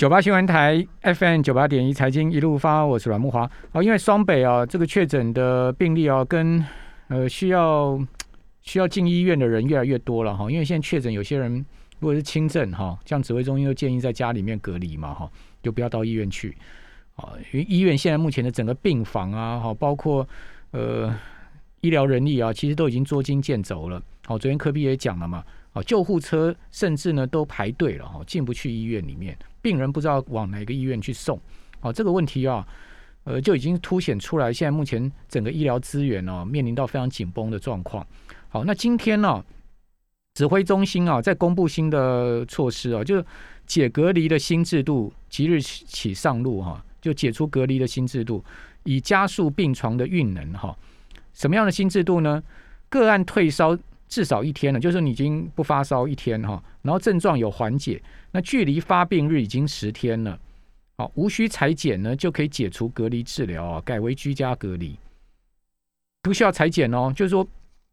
九八新闻台 FM 九八点一财经一路发，我是阮木华。哦，因为双北啊，这个确诊的病例啊，跟呃需要需要进医院的人越来越多了哈。因为现在确诊有些人如果是轻症哈，像指挥中心又建议在家里面隔离嘛哈，就不要到医院去。啊，因为医院现在目前的整个病房啊，哈，包括呃医疗人力啊，其实都已经捉襟见肘了。好，昨天科比也讲了嘛，啊，救护车甚至呢都排队了哈，进不去医院里面。病人不知道往哪个医院去送，哦，这个问题啊，呃，就已经凸显出来。现在目前整个医疗资源呢，面临到非常紧绷的状况。好，那今天呢，指挥中心啊，在公布新的措施啊，就解隔离的新制度，即日起上路哈，就解除隔离的新制度，以加速病床的运能哈。什么样的新制度呢？个案退烧至少一天了，就是你已经不发烧一天哈，然后症状有缓解。那距离发病日已经十天了，好，无需裁剪呢，就可以解除隔离治疗啊，改为居家隔离，不需要裁剪哦。就是说，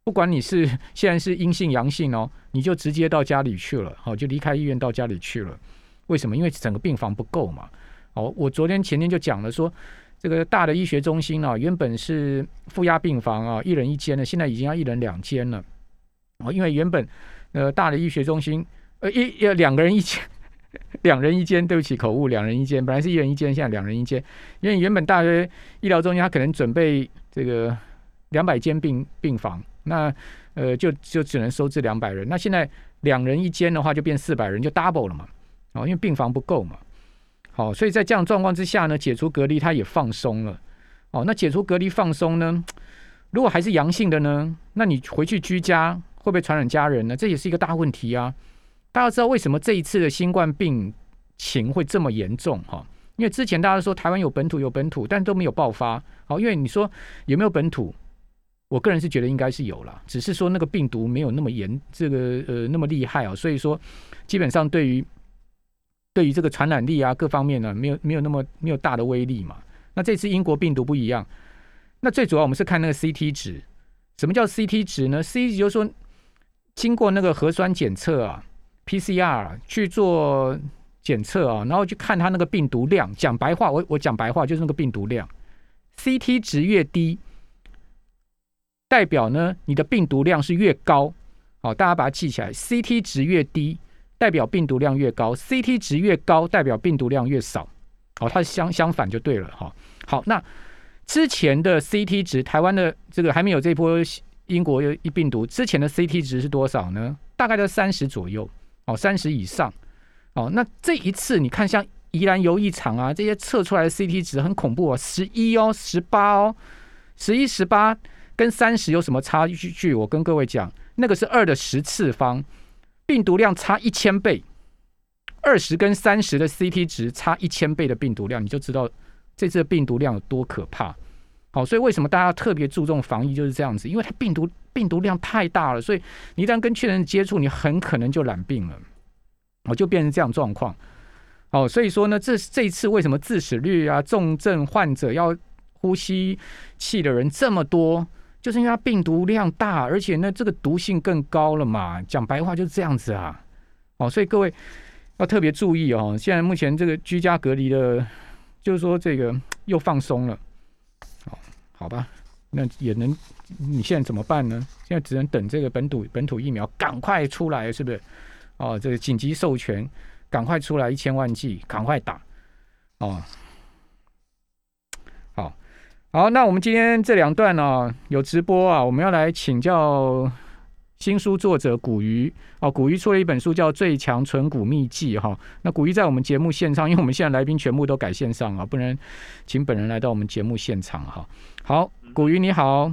不管你是 现在是阴性阳性哦，你就直接到家里去了，好，就离开医院到家里去了。为什么？因为整个病房不够嘛。哦，我昨天前天就讲了，说这个大的医学中心啊，原本是负压病房啊，一人一间的，现在已经要一人两间了。哦，因为原本呃大的医学中心。呃，一要两个人一间，两人一间，对不起，口误，两人一间，本来是一人一间，现在两人一间，因为原本大约医疗中心他可能准备这个两百间病病房，那呃就就只能收治两百人，那现在两人一间的话就变四百人，就 double 了嘛，哦，因为病房不够嘛，好，所以在这样状况之下呢，解除隔离他也放松了，哦，那解除隔离放松呢，如果还是阳性的呢，那你回去居家会不会传染家人呢？这也是一个大问题啊。大家知道为什么这一次的新冠病情会这么严重哈？因为之前大家说台湾有本土有本土，但都没有爆发。好，因为你说有没有本土？我个人是觉得应该是有了，只是说那个病毒没有那么严，这个呃那么厉害啊。所以说基本上对于对于这个传染力啊各方面呢，没有没有那么没有大的威力嘛。那这次英国病毒不一样，那最主要我们是看那个 CT 值。什么叫 CT 值呢？CT 值就是说经过那个核酸检测啊。PCR 去做检测啊，然后去看它那个病毒量。讲白话，我我讲白话就是那个病毒量。CT 值越低，代表呢你的病毒量是越高。好，大家把它记起来。CT 值越低，代表病毒量越高；CT 值越高，代表病毒量越少。好，它相相反就对了。哈，好，那之前的 CT 值，台湾的这个还没有这波英国一病毒之前的 CT 值是多少呢？大概在三十左右。哦，三十以上，哦，那这一次你看，像宜兰游艺场啊，这些测出来的 CT 值很恐怖啊，十一哦，十八哦，十一、十八跟三十有什么差距？我跟各位讲，那个是二的十次方，病毒量差一千倍，二十跟三十的 CT 值差一千倍的病毒量，你就知道这次的病毒量有多可怕。好，所以为什么大家特别注重防疫就是这样子，因为它病毒。病毒量太大了，所以你一旦跟确诊接触，你很可能就染病了，我就变成这样状况。哦，所以说呢，这这一次为什么致死率啊、重症患者要呼吸器的人这么多，就是因为它病毒量大，而且呢，这个毒性更高了嘛。讲白话就是这样子啊。哦，所以各位要特别注意哦。现在目前这个居家隔离的，就是说这个又放松了。好，吧。那也能，你现在怎么办呢？现在只能等这个本土本土疫苗赶快出来，是不是？哦，这个紧急授权，赶快出来一千万剂，赶快打。哦，好，好，那我们今天这两段呢有直播啊，我们要来请教新书作者古鱼哦，古鱼出了一本书叫《最强存股秘籍》哈。那古鱼在我们节目线上，因为我们现在来宾全部都改线上啊，不能请本人来到我们节目现场哈。好。古鱼你好，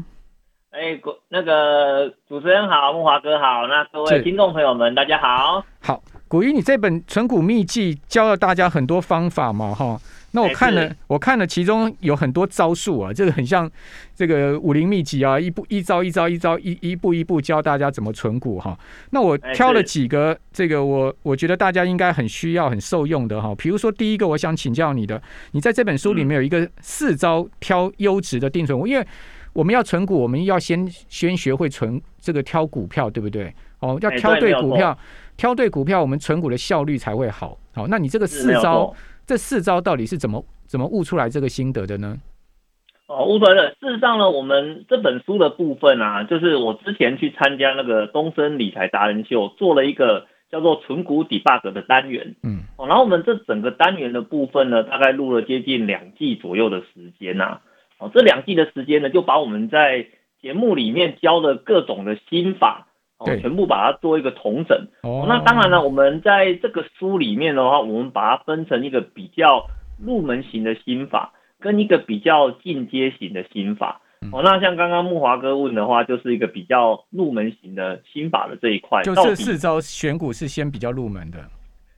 哎，古那个主持人好，木华哥好，那各位听众朋友们大家好。好，古于，你这本《存股秘籍》教了大家很多方法嘛，哈。那我看了，我看了，其中有很多招数啊，这个很像这个武林秘籍啊，一步一招一招一招一一步一步教大家怎么存股哈。那我挑了几个，这个我我觉得大家应该很需要、很受用的哈。比如说第一个，我想请教你的，你在这本书里面有一个四招挑优质的定存股，因为我们要存股，我们要先先学会存这个挑股票，对不对？哦，要挑对股票，挑对股票，我们存股的效率才会好。好，那你这个四招，这四招到底是怎么怎么悟出来这个心得的呢？哦，悟出来了。事实上呢，我们这本书的部分啊，就是我之前去参加那个东森理财达人秀，做了一个叫做存股 debug 的单元。嗯，哦，然后我们这整个单元的部分呢，大概录了接近两季左右的时间呐。哦，这两季的时间呢，就把我们在节目里面教的各种的心法，哦，全部把它做一个统整。哦，那当然了，我们在这个书里面的话，我们把它分成一个比较入门型的心法，跟一个比较进阶型的心法。哦，那像刚刚木华哥问的话，就是一个比较入门型的心法的这一块。就这四招选股是先比较入门的。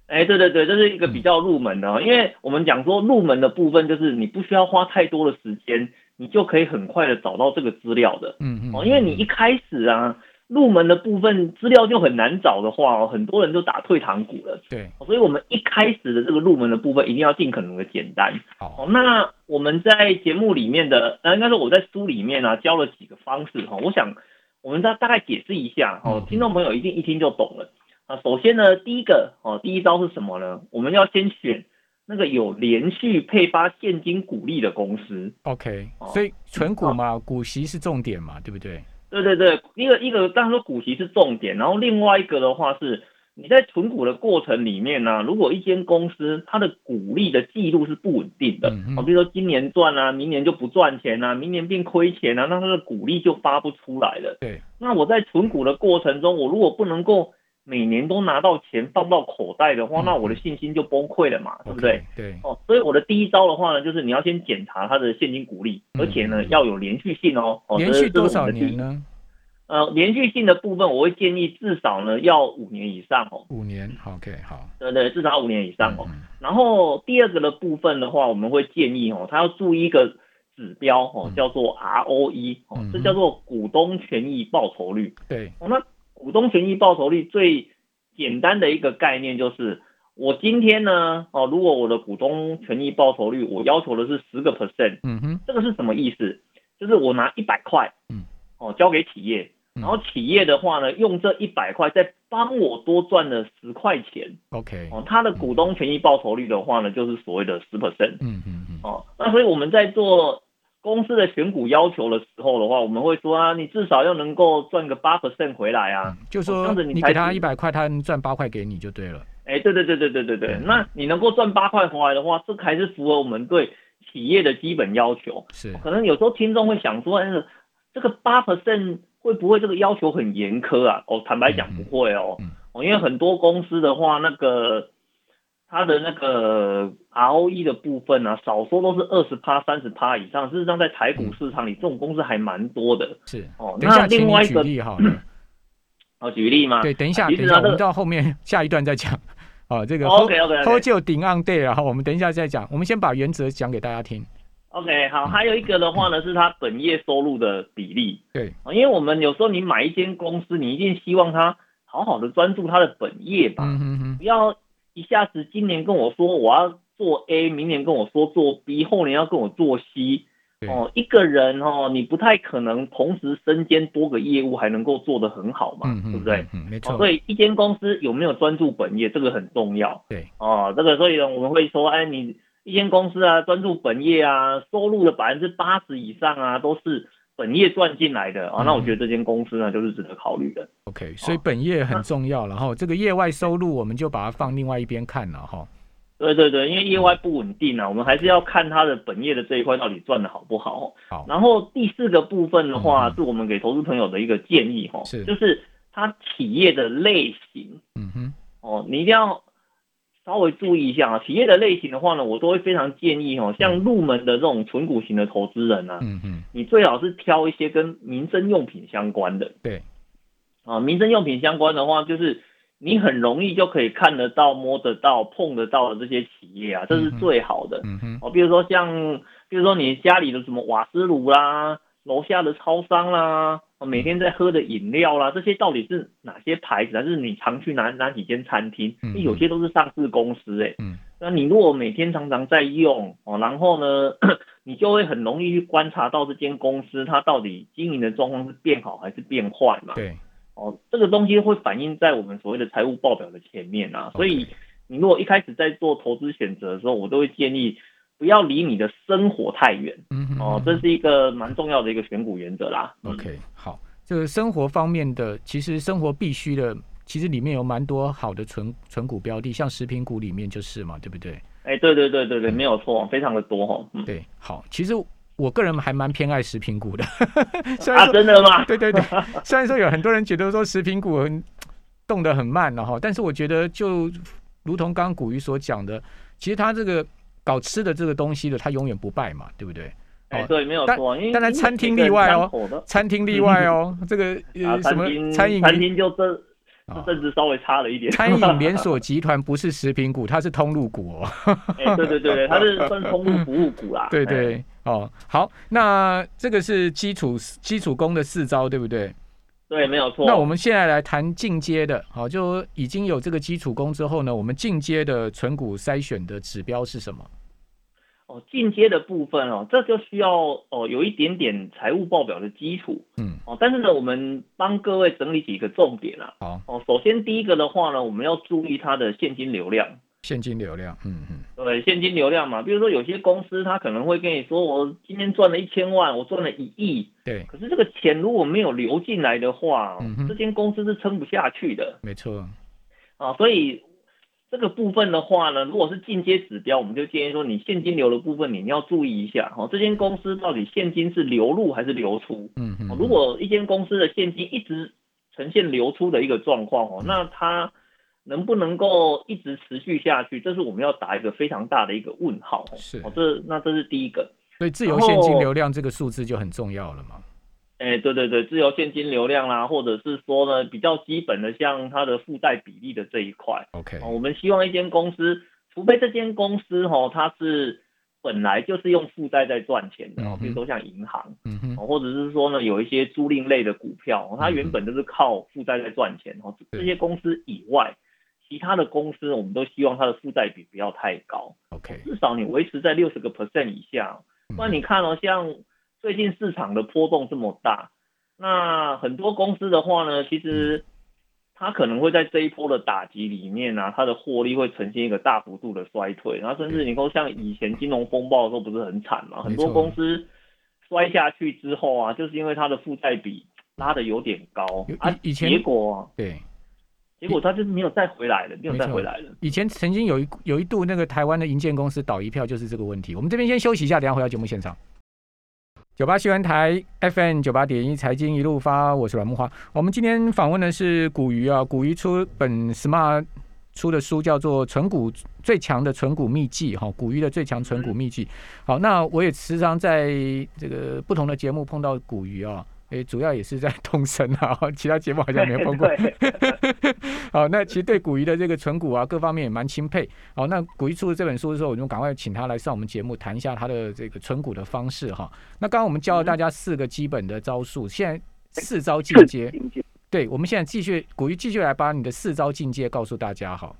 哎，对对对，这是一个比较入门的，因为我们讲说入门的部分，就是你不需要花太多的时间，你就可以很快的找到这个资料的。嗯嗯。哦，因为你一开始啊，入门的部分资料就很难找的话哦，很多人就打退堂鼓了。对。所以我们一开始的这个入门的部分，一定要尽可能的简单。好。那我们在节目里面的，呃，应该说我在书里面呢教了几个方式哈，我想我们再大概解释一下哦，听众朋友一定一听就懂了。啊，首先呢，第一个哦，第一招是什么呢？我们要先选那个有连续配发现金股利的公司。OK，所以存股嘛，股息是重点嘛，对不对？对对对，一个一个，当然说股息是重点，然后另外一个的话是，你在存股的过程里面呢，如果一间公司它的股利的记录是不稳定的，哦，比如说今年赚啊，明年就不赚钱啊，明年变亏钱啊，那它的股利就发不出来了。对，那我在存股的过程中，我如果不能够每年都拿到钱放到口袋的话，那我的信心就崩溃了嘛，对不对？对。哦，所以我的第一招的话呢，就是你要先检查它的现金股利，而且呢要有连续性哦。连续多少年呢？呃，连续性的部分我会建议至少呢要五年以上哦。五年，OK，好。对对，至少五年以上哦。然后第二个的部分的话，我们会建议哦，它要注意一个指标哦，叫做 ROE 哦，这叫做股东权益报酬率。对。那股东权益报酬率最简单的一个概念就是，我今天呢，哦，如果我的股东权益报酬率我要求的是十个 percent，嗯哼，这个是什么意思？就是我拿一百块，嗯，哦，交给企业，然后企业的话呢，用这一百块再帮我多赚了十块钱，OK，哦，它的股东权益报酬率的话呢，就是所谓的十 percent，嗯嗯嗯，哦，那所以我们在做。公司的选股要求的时候的话，我们会说啊，你至少要能够赚个八 percent 回来啊，就说这样子你给他一百块，他能赚八块给你就对了。哎，对对对对对对对，那你能够赚八块回来的话，这还是符合我们对企业的基本要求。是，可能有时候听众会想说，哎，这个八 percent 会不会这个要求很严苛啊？哦，坦白讲不会哦，哦，因为很多公司的话，那个。它的那个 ROE 的部分呢，少说都是二十趴、三十趴以上。事实上，在台股市场里，这种公司还蛮多的。是哦，那另外一个举例哈，哦，举例嘛？对，等一下，等一下，我们到后面下一段再讲。哦，这个 OK OK OK，就顶 on day，然后我们等一下再讲。我们先把原则讲给大家听。OK，好，还有一个的话呢，是它本业收入的比例。对，因为我们有时候你买一间公司，你一定希望它好好的专注它的本业吧，不要。一下子今年跟我说我要做 A，明年跟我说做 B，后年要跟我做 C，哦，一个人哦，你不太可能同时身兼多个业务还能够做得很好嘛，对不对？嗯，没错。所以一间公司有没有专注本业，这个很重要。对，哦，这个所以呢，我们会说，哎，你一间公司啊，专注本业啊，收入的百分之八十以上啊，都是。本业赚进来的啊，那我觉得这间公司呢就是值得考虑的。OK，所以本业很重要，然后这个业外收入我们就把它放另外一边看了哈。对对对，因为业外不稳定啊，我们还是要看它的本业的这一块到底赚的好不好。好，然后第四个部分的话，是我们给投资朋友的一个建议哈，是就是它企业的类型。嗯哼，哦，你一定要。稍微注意一下啊，企业的类型的话呢，我都会非常建议哦，像入门的这种纯股型的投资人呢，嗯嗯，你最好是挑一些跟民生用品相关的。对，啊，民生用品相关的话，就是你很容易就可以看得到、摸得到、碰得到的这些企业啊，这是最好的。嗯哼，哦，比如说像，比如说你家里的什么瓦斯炉啦。楼下的超商啦，每天在喝的饮料啦，这些到底是哪些牌子？还是你常去哪哪几间餐厅？有些都是上市公司哎。嗯。那你如果每天常常在用哦，然后呢，你就会很容易去观察到这间公司它到底经营的状况是变好还是变坏嘛？对。哦，这个东西会反映在我们所谓的财务报表的前面啊。所以你如果一开始在做投资选择的时候，我都会建议不要离你的生活太远。嗯哦，这是一个蛮重要的一个选股原则啦。OK，好，这个生活方面的，其实生活必须的，其实里面有蛮多好的存存股标的，像食品股里面就是嘛，对不对？哎，对对对对对，没有错，非常的多哈。对，好，其实。我个人还蛮偏爱食品股的，啊，真的吗？对 对对，虽然说有很多人觉得说食品股很动得很慢了哈，但是我觉得就如同刚刚古鱼所讲的，其实它这个搞吃的这个东西的，他永远不败嘛，对不对？哎，对，没有错。当然餐厅例外哦，餐厅例外哦，这个呃什么餐饮餐厅就这。甚至稍微差了一点。餐饮连锁集团不是食品股，它是通路股哦。哎，对对对对，它是算通路服务股 啦。对对哦，好，那这个是基础基础工的四招，对不对？对，没有错。那我们现在来谈进阶的，好，就已经有这个基础工之后呢，我们进阶的存股筛选的指标是什么？哦，进阶的部分哦，这就需要哦有一点点财务报表的基础，嗯，哦，但是呢，我们帮各位整理几个重点啊。好，哦，首先第一个的话呢，我们要注意它的现金流量。现金流量，嗯嗯，对，现金流量嘛，比如说有些公司它可能会跟你说，我今天赚了一千万，我赚了一亿，对，可是这个钱如果没有流进来的话，这间公司是撑不下去的。没错，啊，所以。这个部分的话呢，如果是进阶指标，我们就建议说，你现金流的部分你要注意一下哦，这间公司到底现金是流入还是流出？嗯嗯。如果一间公司的现金一直呈现流出的一个状况哦，那它能不能够一直持续下去？这是我们要打一个非常大的一个问号。是哦，这那这是第一个。所以自由现金流量这个数字就很重要了嘛。哎，对对对，自由现金流量啦，或者是说呢，比较基本的，像它的负债比例的这一块。OK，我们希望一间公司，除非这间公司哈，它是本来就是用负债在赚钱的哦，比如说像银行，嗯哼，或者是说呢，有一些租赁类的股票，它原本就是靠负债在赚钱哦。这些公司以外，其他的公司，我们都希望它的负债比不要太高。OK，至少你维持在六十个 percent 以下，不然你看哦，像。最近市场的波动这么大，那很多公司的话呢，其实它可能会在这一波的打击里面啊，它的获利会呈现一个大幅度的衰退，然后甚至你说像以前金融风暴的时候不是很惨嘛，很多公司摔下去之后啊，就是因为它的负债比拉的有点高啊，以前结果对，结果他就是没有再回来了，没有再回来了。以前曾经有一有一度那个台湾的银建公司倒一票就是这个问题。我们这边先休息一下，等下回到节目现场。九八新闻台 FM 九八点一财经一路发，我是阮木花。我们今天访问的是古鱼啊，古鱼出本 Smart 出的书叫做《存股最强的存股秘籍》哈，古鱼的最强存股秘籍。好，那我也时常在这个不同的节目碰到古鱼啊。诶，主要也是在 通神啊，其他节目好像没有碰过。好，那其实对古鱼的这个存股啊，各方面也蛮钦佩。好，那古鱼出了这本书的时候，我就赶快请他来上我们节目，谈一下他的这个存股的方式哈。那刚刚我们教了大家四个基本的招数，现在四招进阶。对，我们现在继续，古鱼继续来把你的四招进阶告诉大家哈。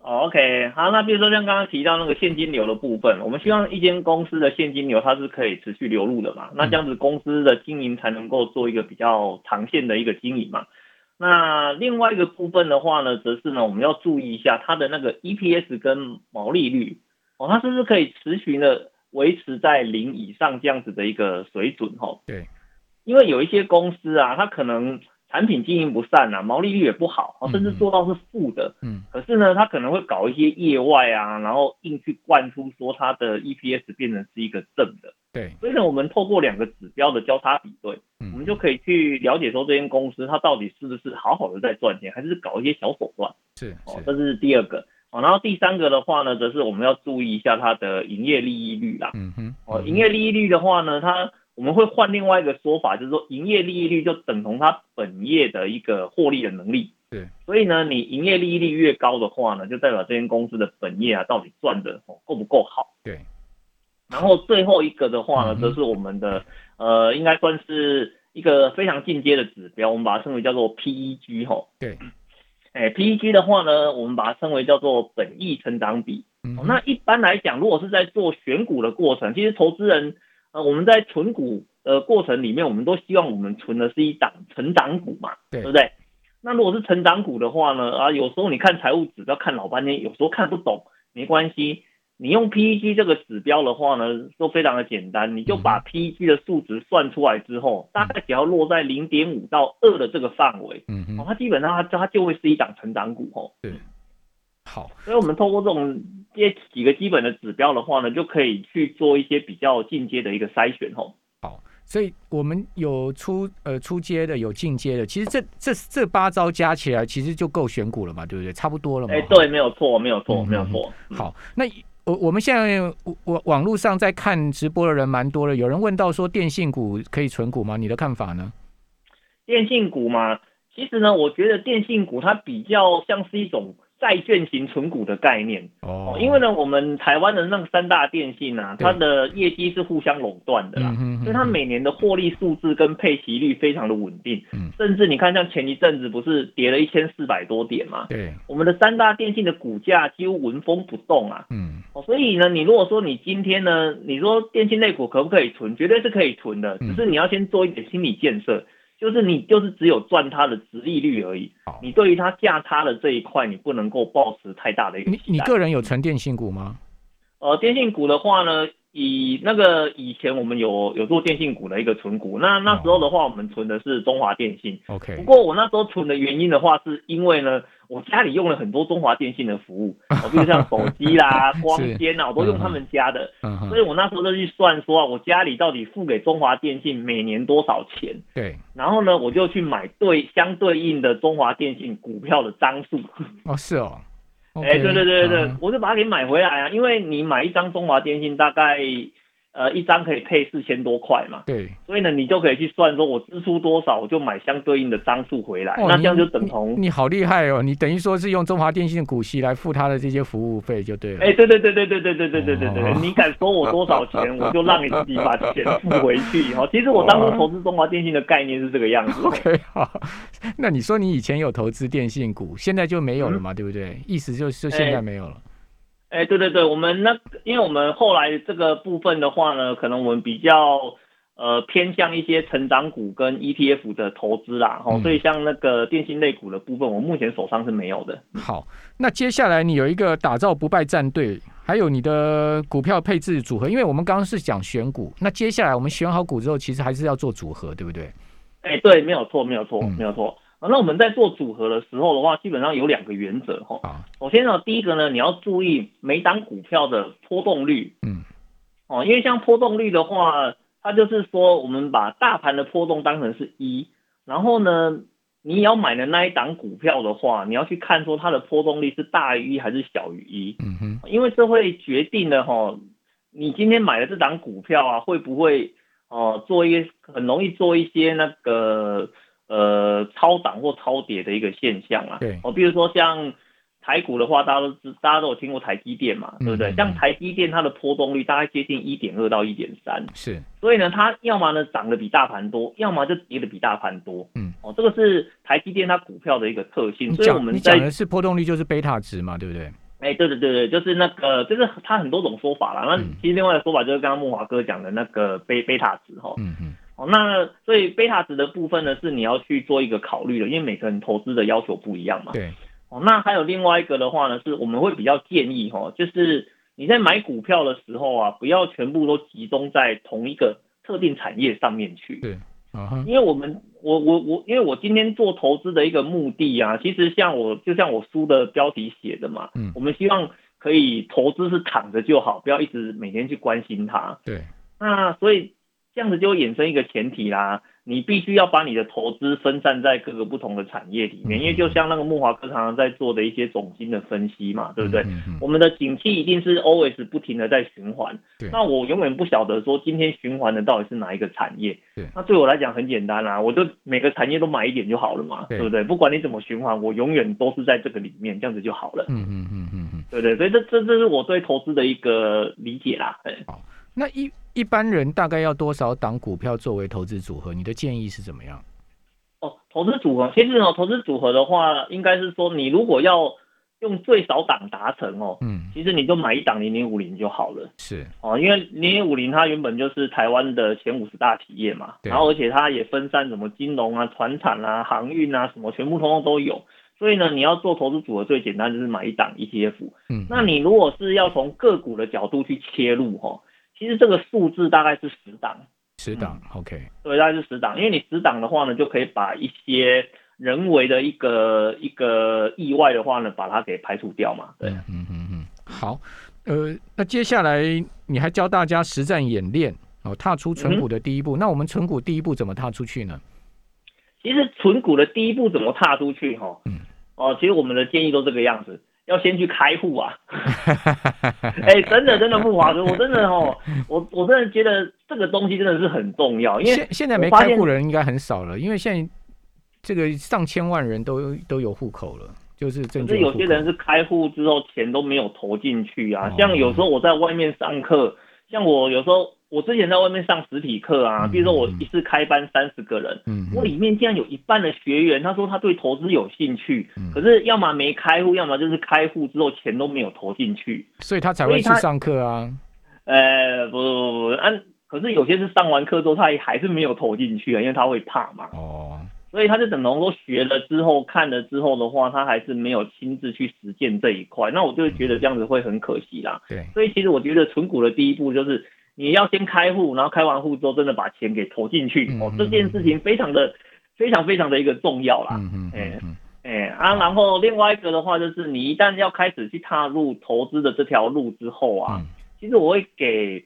OK，好，那比如说像刚刚提到那个现金流的部分，我们希望一间公司的现金流它是可以持续流入的嘛，那这样子公司的经营才能够做一个比较长线的一个经营嘛。那另外一个部分的话呢，则是呢我们要注意一下它的那个 EPS 跟毛利率哦，它是不是可以持续的维持在零以上这样子的一个水准哦？对，因为有一些公司啊，它可能。产品经营不善啊，毛利率也不好啊，甚至做到是负的。嗯，可是呢，他可能会搞一些业外啊，然后硬去灌出说他的 EPS 变成是一个正的。对，所以呢，我们透过两个指标的交叉比对，我们就可以去了解说这间公司它到底是不是好好的在赚钱，还是搞一些小手段。是，哦，这是第二个。哦，然后第三个的话呢，则是我们要注意一下它的营业利益率啦。嗯哼，哦，营业利益率的话呢，它。我们会换另外一个说法，就是说营业利益率就等同它本业的一个获利的能力。对，所以呢，你营业利益率越高的话呢，就代表这间公司的本业啊到底赚的够不够好。对。然后最后一个的话呢，则是我们的呃，应该算是一个非常进阶的指标，我们把它称为叫做 PEG 哈。对。哎，PEG 的话呢，我们把它称为叫做本益成长比。嗯。那一般来讲，如果是在做选股的过程，其实投资人。呃，我们在存股的过程里面，我们都希望我们存的是一档成长股嘛，对不对？那如果是成长股的话呢？啊，有时候你看财务指标看老半天，有时候看不懂，没关系。你用 PEG 这个指标的话呢，都非常的简单，你就把 PEG 的数值算出来之后，大概只要落在零点五到二的这个范围，嗯嗯，它基本上它它就会是一档成长股哦。对，好，所以我们透过这种这几个基本的指标的话呢，就可以去做一些比较进阶的一个筛选哦。好所以我们有出呃出阶的，有进阶的。其实这这这八招加起来，其实就够选股了嘛，对不对？差不多了嘛。哎，对，没有错，没有错，没有错。好，那我我们现在网网络上在看直播的人蛮多的，有人问到说电信股可以存股吗？你的看法呢？电信股嘛，其实呢，我觉得电信股它比较像是一种。债券型存股的概念。哦，因为呢，我们台湾的那三大电信啊，它的业绩是互相垄断的啦，所以它每年的获利数字跟配息率非常的稳定，甚至你看像前一阵子不是跌了一千四百多点嘛，对，我们的三大电信的股价几乎纹风不动啊，嗯，哦，所以呢，你如果说你今天呢，你说电信类股可不可以存，绝对是可以存的，只是你要先做一点心理建设。就是你就是只有赚它的值利率而已，你对于它价差的这一块，你不能够抱持太大的一个你你个人有存电信股吗？呃，电信股的话呢？以那个以前我们有有做电信股的一个存股，那那时候的话，我们存的是中华电信。OK。不过我那时候存的原因的话，是因为呢，我家里用了很多中华电信的服务，比如像手机啦、光纤啊，我都用他们家的。所以我那时候就去算说，啊我家里到底付给中华电信每年多少钱？对。然后呢，我就去买对相对应的中华电信股票的张数。哦，是哦。哎，对对对对对，我就把它给买回来啊，因为你买一张中华电信大概。呃，一张可以配四千多块嘛？对，所以呢，你就可以去算，说我支出多少，我就买相对应的张数回来，那这样就等同。你好厉害哦！你等于说是用中华电信的股息来付他的这些服务费就对了。哎，对对对对对对对对对对对，你敢收我多少钱，我就让你自己把钱付回去。哈，其实我当初投资中华电信的概念是这个样子。OK，好，那你说你以前有投资电信股，现在就没有了嘛？对不对？意思就是现在没有了。哎，对对对，我们那，因为我们后来这个部分的话呢，可能我们比较呃偏向一些成长股跟 ETF 的投资啦，哦，所以像那个电信类股的部分，我目前手上是没有的。好，那接下来你有一个打造不败战队，还有你的股票配置组合，因为我们刚刚是讲选股，那接下来我们选好股之后，其实还是要做组合，对不对？哎，对，没有错，没有错，没有错。啊，那我们在做组合的时候的话，基本上有两个原则哈。啊，首先呢，第一个呢，你要注意每档股票的波动率。嗯。哦，因为像波动率的话，它就是说，我们把大盘的波动当成是一，然后呢，你要买的那一档股票的话，你要去看说它的波动率是大于一还是小于一。嗯哼。因为这会决定了哈，你今天买的这档股票啊，会不会哦做一些很容易做一些那个。呃，超涨或超跌的一个现象啊。对，哦，比如说像台股的话，大家都知，大家都有听过台积电嘛，对不对？像台积电它的波动率大概接近一点二到一点三，是。所以呢，它要么呢涨得比大盘多，要么就跌得比大盘多。嗯，哦，这个是台积电它股票的一个特性。所以我们你讲的是波动率就是贝塔值嘛，对不对？哎，对对对对，就是那个，就是它很多种说法啦。那其实另外的说法就是刚刚木华哥讲的那个贝贝塔值哈。嗯嗯。哦，那所以贝塔值的部分呢，是你要去做一个考虑的，因为每个人投资的要求不一样嘛。对。哦，那还有另外一个的话呢，是我们会比较建议哈，就是你在买股票的时候啊，不要全部都集中在同一个特定产业上面去。对。啊因为我们我我我，因为我今天做投资的一个目的啊，其实像我就像我书的标题写的嘛，嗯，我们希望可以投资是躺着就好，不要一直每天去关心它。对。那所以。这样子就衍生一个前提啦，你必须要把你的投资分散在各个不同的产业里面，因为就像那个木华哥常常在做的一些总金的分析嘛，对不对？我们的景气一定是 always 不停的在循环，那我永远不晓得说今天循环的到底是哪一个产业。那对我来讲很简单啦，我就每个产业都买一点就好了嘛，对不对？不管你怎么循环，我永远都是在这个里面，这样子就好了。嗯嗯嗯嗯嗯，对对，所以这这这是我对投资的一个理解啦。好，那一。一般人大概要多少档股票作为投资组合？你的建议是怎么样？哦，投资组合其实哦，投资组合的话，应该是说你如果要用最少档达成哦，嗯，其实你就买一档零零五零就好了。是哦，因为零零五零它原本就是台湾的前五十大企业嘛，然后而且它也分散什么金融啊、船产啊、航运啊什么，全部通通都有。所以呢，你要做投资组合最简单就是买一档 ETF。嗯，那你如果是要从个股的角度去切入哈，其实这个数字大概是十档。十档，OK，对，大概是十档，因为你十档的话呢，就可以把一些人为的一个一个意外的话呢，把它给排除掉嘛。对，嗯嗯嗯，好，呃，那接下来你还教大家实战演练哦，踏出存股的第一步。那我们存股第一步怎么踏出去呢？其实存股的第一步怎么踏出去？哈，嗯，哦，其实我们的建议都这个样子。要先去开户啊！哎，真的真的不划算，我真的哦，我我真的觉得这个东西真的是很重要，因为现现在没开户的人应该很少了，因为现在这个上千万人都都有户口了，就是证是有些人是开户之后钱都没有投进去啊，像有时候我在外面上课，像我有时候。我之前在外面上实体课啊，比如说我一次开班三十个人，我里面竟然有一半的学员，他说他对投资有兴趣，可是要么没开户，要么就是开户之后钱都没有投进去，所以他才会去上课啊。呃，不不不，按可是有些是上完课之后他也还是没有投进去啊，因为他会怕嘛。哦，所以他就等同说学了之后看了之后的话，他还是没有亲自去实践这一块，那我就会觉得这样子会很可惜啦。对，所以其实我觉得存股的第一步就是。你要先开户，然后开完户之后，真的把钱给投进去哦，这件事情非常的、非常、非常的一个重要啦。嗯嗯，哎哎啊，然后另外一个的话，就是你一旦要开始去踏入投资的这条路之后啊，其实我会给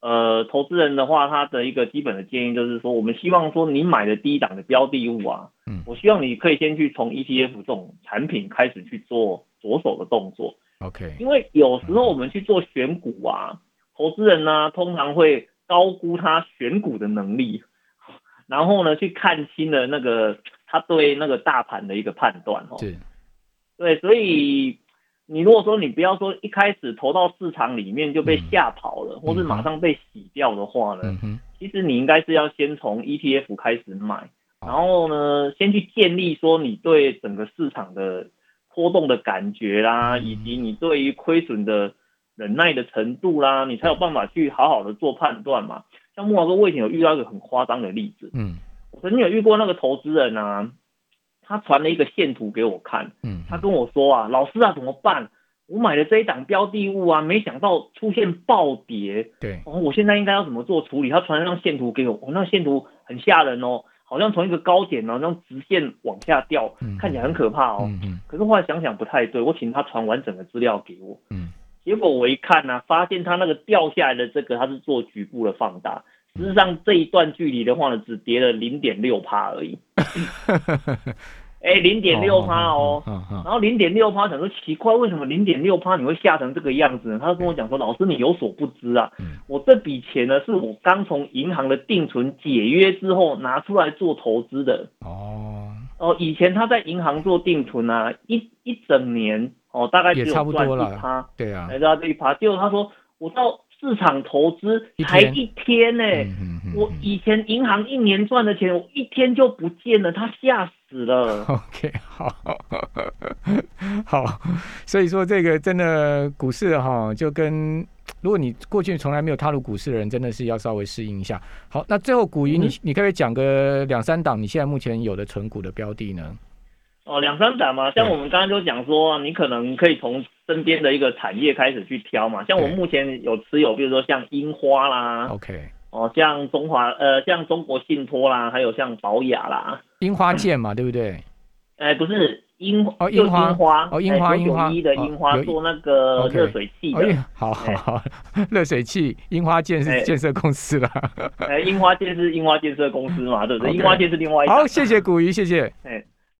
呃投资人的话，他的一个基本的建议就是说，我们希望说你买的第一档的标的物啊，嗯，我希望你可以先去从 ETF 这种产品开始去做着手的动作。OK，因为有时候我们去做选股啊。投资人呢，通常会高估他选股的能力，然后呢，去看清了那个他对那个大盘的一个判断哦。对，对，所以你如果说你不要说一开始投到市场里面就被吓跑了，或是马上被洗掉的话呢，其实你应该是要先从 ETF 开始买，然后呢，先去建立说你对整个市场的波动的感觉啦，以及你对于亏损的。忍耐的程度啦，你才有办法去好好的做判断嘛。像木华哥，我以前有遇到一个很夸张的例子，嗯，我曾经有遇过那个投资人啊，他传了一个线图给我看，嗯，他跟我说啊，老师啊，怎么办？我买的这一档标的物啊，没想到出现暴跌，对，哦，我现在应该要怎么做处理？他传了张线图给我，我那线图很吓人哦，好像从一个高点呢，像直线往下掉，看起来很可怕哦，嗯，可是后来想想不太对，我请他传完整的资料给我，嗯。结果我一看呢，发现它那个掉下来的这个，它是做局部的放大。事实上这一段距离的话呢，只跌了零点六趴而已。哎，零点六趴哦。然后零点六趴，想说奇怪，为什么零点六趴你会吓成这个样子呢？他跟我讲说，老师你有所不知啊，我这笔钱呢是我刚从银行的定存解约之后拿出来做投资的。哦。哦，以前他在银行做定存啊，一一整年。哦，大概只有赚一趴，对啊，来到这一趴。结果他说，我到市场投资才一天呢，我以前银行一年赚的钱，我一天就不见了，他吓死了。OK，好，好，所以说这个真的股市哈，就跟如果你过去从来没有踏入股市的人，真的是要稍微适应一下。好，那最后古云，你你可以讲个两三档，你现在目前有的存股的标的呢？哦，两三档嘛，像我们刚刚就讲说，你可能可以从身边的一个产业开始去挑嘛。像我目前有持有，比如说像樱花啦，OK，哦，像中华呃，像中国信托啦，还有像宝雅啦，樱花剑嘛，对不对？哎，不是。樱哦，樱花哦，樱花樱花一的樱花做那个热水器的，好好好，热水器樱花建是建设公司了。哎，樱花建是樱花建设公司嘛，对不对？樱花建是另外一。好，谢谢古鱼，谢谢。